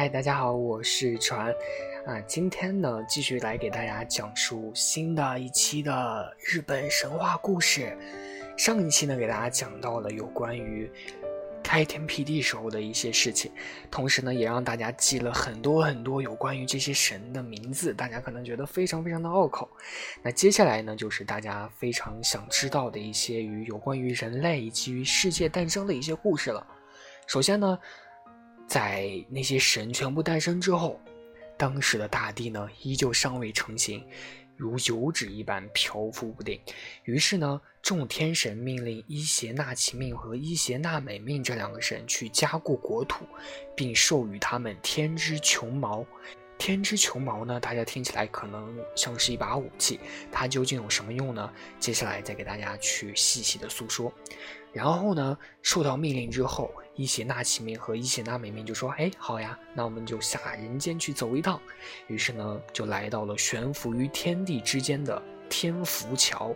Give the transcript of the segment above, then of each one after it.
嗨，大家好，我是船，啊，今天呢继续来给大家讲述新的一期的日本神话故事。上一期呢给大家讲到了有关于开天辟地时候的一些事情，同时呢也让大家记了很多很多有关于这些神的名字，大家可能觉得非常非常的拗口。那接下来呢就是大家非常想知道的一些与有关于人类以及于世界诞生的一些故事了。首先呢。在那些神全部诞生之后，当时的大地呢依旧尚未成型，如油脂一般漂浮不定。于是呢，众天神命令伊邪那岐命和伊邪那美命这两个神去加固国土，并授予他们天之穹毛。天之穹毛呢，大家听起来可能像是一把武器，它究竟有什么用呢？接下来再给大家去细细的诉说。然后呢，受到命令之后，伊邪那岐命和伊邪那美命就说：“哎，好呀，那我们就下人间去走一趟。”于是呢，就来到了悬浮于天地之间的天福桥。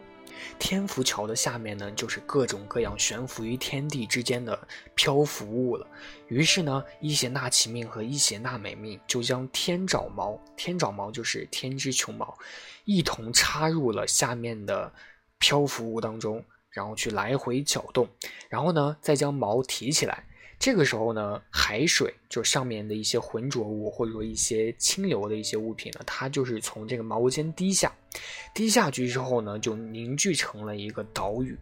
天福桥的下面呢，就是各种各样悬浮于天地之间的漂浮物了。于是呢，伊邪那岐命和伊邪那美命就将天爪毛，天爪毛就是天之穹毛，一同插入了下面的漂浮物当中。然后去来回搅动，然后呢，再将毛提起来。这个时候呢，海水就上面的一些浑浊物，或者说一些清流的一些物品呢，它就是从这个毛尖滴下，滴下去之后呢，就凝聚成了一个岛屿。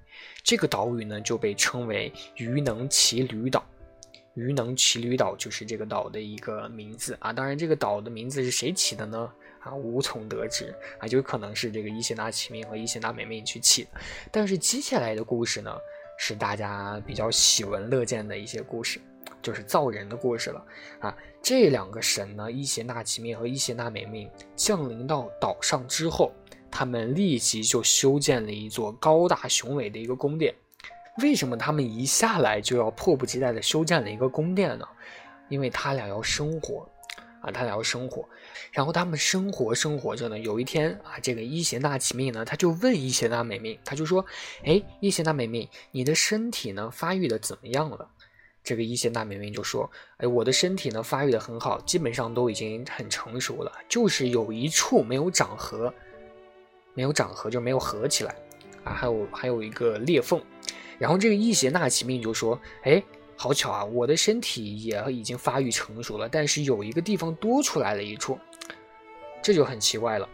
这个岛屿呢，就被称为鱼能骑驴岛。鱼能骑驴岛就是这个岛的一个名字啊。当然，这个岛的名字是谁起的呢？啊，无从得知啊，就可能是这个伊邪那岐命和伊邪那美命去起的。但是接下来的故事呢，是大家比较喜闻乐见的一些故事，就是造人的故事了啊。这两个神呢，伊邪那岐命和伊邪那美命降临到岛上之后，他们立即就修建了一座高大雄伟的一个宫殿。为什么他们一下来就要迫不及待地修建了一个宫殿呢？因为他俩要生活。啊，他俩要生活，然后他们生活生活着呢。有一天啊，这个伊邪那岐命呢，他就问伊邪那美命，他就说：“哎，伊邪那美命，你的身体呢发育的怎么样了？”这个伊邪那美命就说：“哎，我的身体呢发育的很好，基本上都已经很成熟了，就是有一处没有长合，没有长合就没有合起来啊，还有还有一个裂缝。”然后这个伊邪那岐命就说：“哎。”好巧啊！我的身体也已经发育成熟了，但是有一个地方多出来了一处，这就很奇怪了。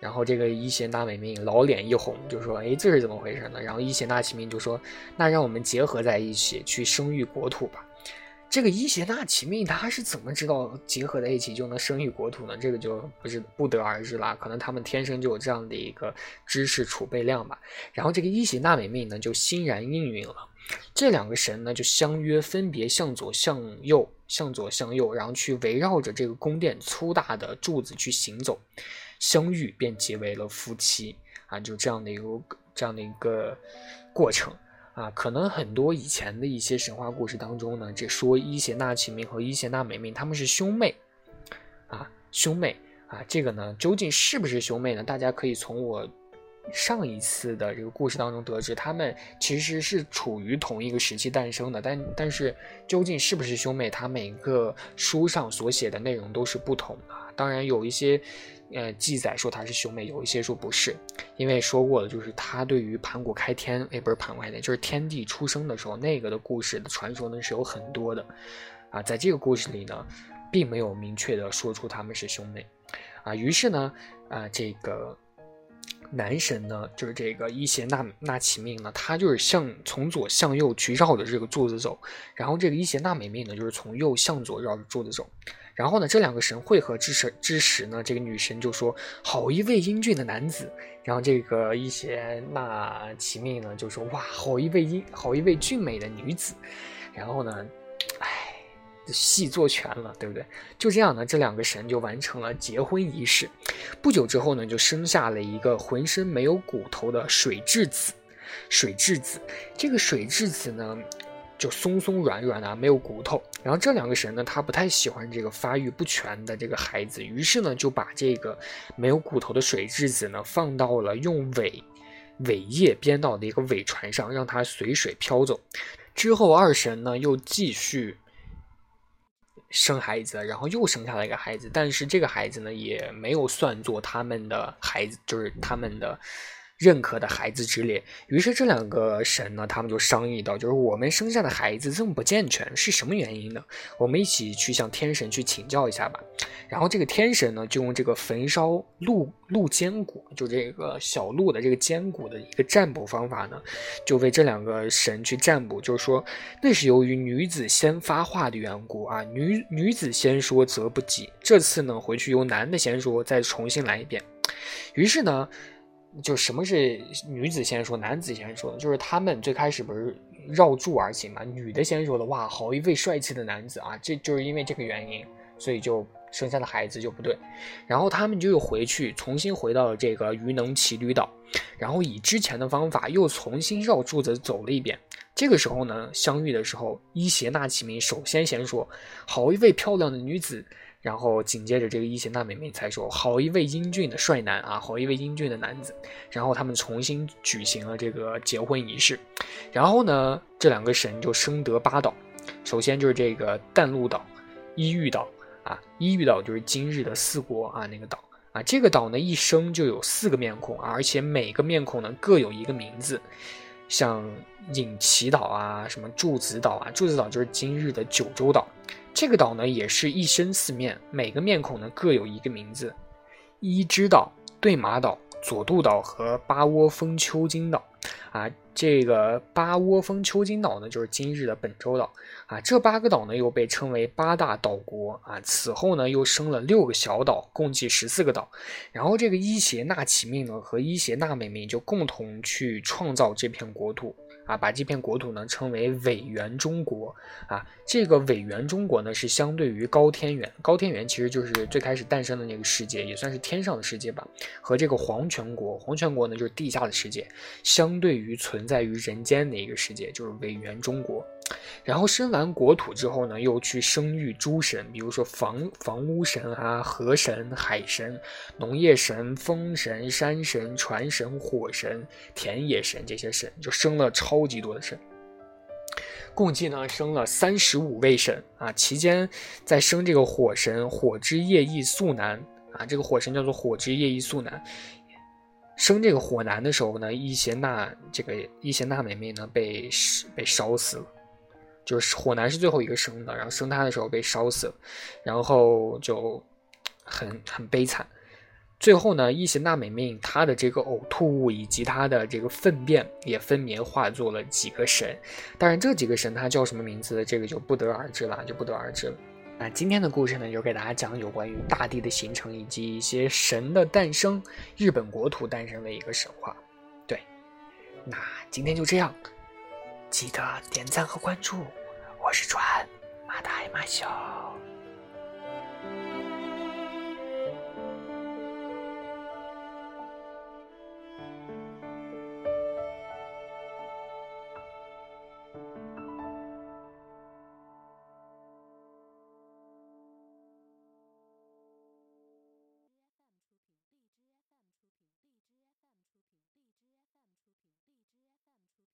然后这个伊邪那美命老脸一红，就说：“哎，这是怎么回事呢？”然后伊邪那岐命就说：“那让我们结合在一起去生育国土吧。”这个伊邪那岐命他是怎么知道结合在一起就能生育国土呢？这个就不是不得而知啦，可能他们天生就有这样的一个知识储备量吧。然后这个伊邪那美命呢就欣然应允了。这两个神呢，就相约分别向左、向右、向左、向右，然后去围绕着这个宫殿粗大的柱子去行走，相遇便结为了夫妻啊！就这样的一个这样的一个过程啊，可能很多以前的一些神话故事当中呢，这说伊邪那岐命和伊邪那美命他们是兄妹啊，兄妹啊，这个呢，究竟是不是兄妹呢？大家可以从我。上一次的这个故事当中得知，他们其实是处于同一个时期诞生的，但但是究竟是不是兄妹，他每个书上所写的内容都是不同的。当然有一些呃记载说他是兄妹，有一些说不是，因为说过了，就是他对于盘古开天，哎，不是盘古开天，就是天地出生的时候那个的故事的传说呢是有很多的啊，在这个故事里呢，并没有明确的说出他们是兄妹啊，于是呢，啊这个。男神呢，就是这个伊邪那那岐命呢，他就是向从左向右去绕着这个柱子走，然后这个伊邪那美命呢，就是从右向左绕着柱子走，然后呢，这两个神汇合之时之时呢，这个女神就说：“好一位英俊的男子。”然后这个伊邪那岐命呢就说：“哇，好一位英，好一位俊美的女子。”然后呢，唉。戏做全了，对不对？就这样呢，这两个神就完成了结婚仪式。不久之后呢，就生下了一个浑身没有骨头的水蛭子。水蛭子，这个水蛭子呢，就松松软软的，没有骨头。然后这两个神呢，他不太喜欢这个发育不全的这个孩子，于是呢，就把这个没有骨头的水蛭子呢，放到了用尾尾叶编到的一个尾船上，让它随水飘走。之后二神呢，又继续。生孩子，然后又生下了一个孩子，但是这个孩子呢也没有算作他们的孩子，就是他们的。认可的孩子之列，于是这两个神呢，他们就商议到，就是我们生下的孩子这么不健全，是什么原因呢？我们一起去向天神去请教一下吧。然后这个天神呢，就用这个焚烧鹿鹿肩骨，就这个小鹿的这个肩骨的一个占卜方法呢，就为这两个神去占卜，就是说那是由于女子先发话的缘故啊，女女子先说则不吉。这次呢，回去由男的先说，再重新来一遍。于是呢。就什么是女子先说，男子先说，就是他们最开始不是绕柱而行嘛？女的先说的，哇，好一位帅气的男子啊！这就是因为这个原因，所以就生下的孩子就不对。然后他们就又回去，重新回到了这个鱼能骑驴岛，然后以之前的方法又重新绕柱子走了一遍。这个时候呢，相遇的时候，伊邪那岐明首先先说，好一位漂亮的女子。然后紧接着，这个伊邪那美妹才说：“好一位英俊的帅男啊，好一位英俊的男子。”然后他们重新举行了这个结婚仪式。然后呢，这两个神就生得八岛。首先就是这个淡路岛、伊玉岛啊，伊玉岛就是今日的四国啊那个岛啊。这个岛呢，一生就有四个面孔，而且每个面孔呢各有一个名字，像隐岐岛啊，什么柱子岛啊，柱子岛就是今日的九州岛。这个岛呢，也是一身四面，每个面孔呢各有一个名字：伊之岛、对马岛、佐渡岛和八窝峰丘津岛。啊，这个八窝峰丘津岛呢，就是今日的本州岛。啊，这八个岛呢，又被称为八大岛国。啊，此后呢，又生了六个小岛，共计十四个岛。然后这个伊邪那岐命呢，和伊邪那美命就共同去创造这片国土。啊，把这片国土呢称为伪元中国啊，这个伪元中国呢是相对于高天元，高天元其实就是最开始诞生的那个世界，也算是天上的世界吧，和这个黄泉国，黄泉国呢就是地下的世界，相对于存在于人间的一个世界，就是伪元中国。然后生完国土之后呢，又去生育诸神，比如说房房屋神啊、河神、海神、农业神、风神、山神、船神、火神、田野神这些神，就生了超级多的神。共计呢生了三十五位神啊。期间在生这个火神火之夜翼宿男啊，这个火神叫做火之夜翼宿男。生这个火男的时候呢，伊邪那这个伊邪那美美呢被被烧死了。就是火男是最后一个生的，然后生他的时候被烧死了，然后就很很悲惨。最后呢，伊邪那美命他的这个呕吐物以及他的这个粪便也分别化作了几个神，当然这几个神他叫什么名字，这个就不得而知了，就不得而知了。那今天的故事呢，就给大家讲有关于大地的形成以及一些神的诞生，日本国土诞生的一个神话。对，那今天就这样。记得点赞和关注，我是船马大马小。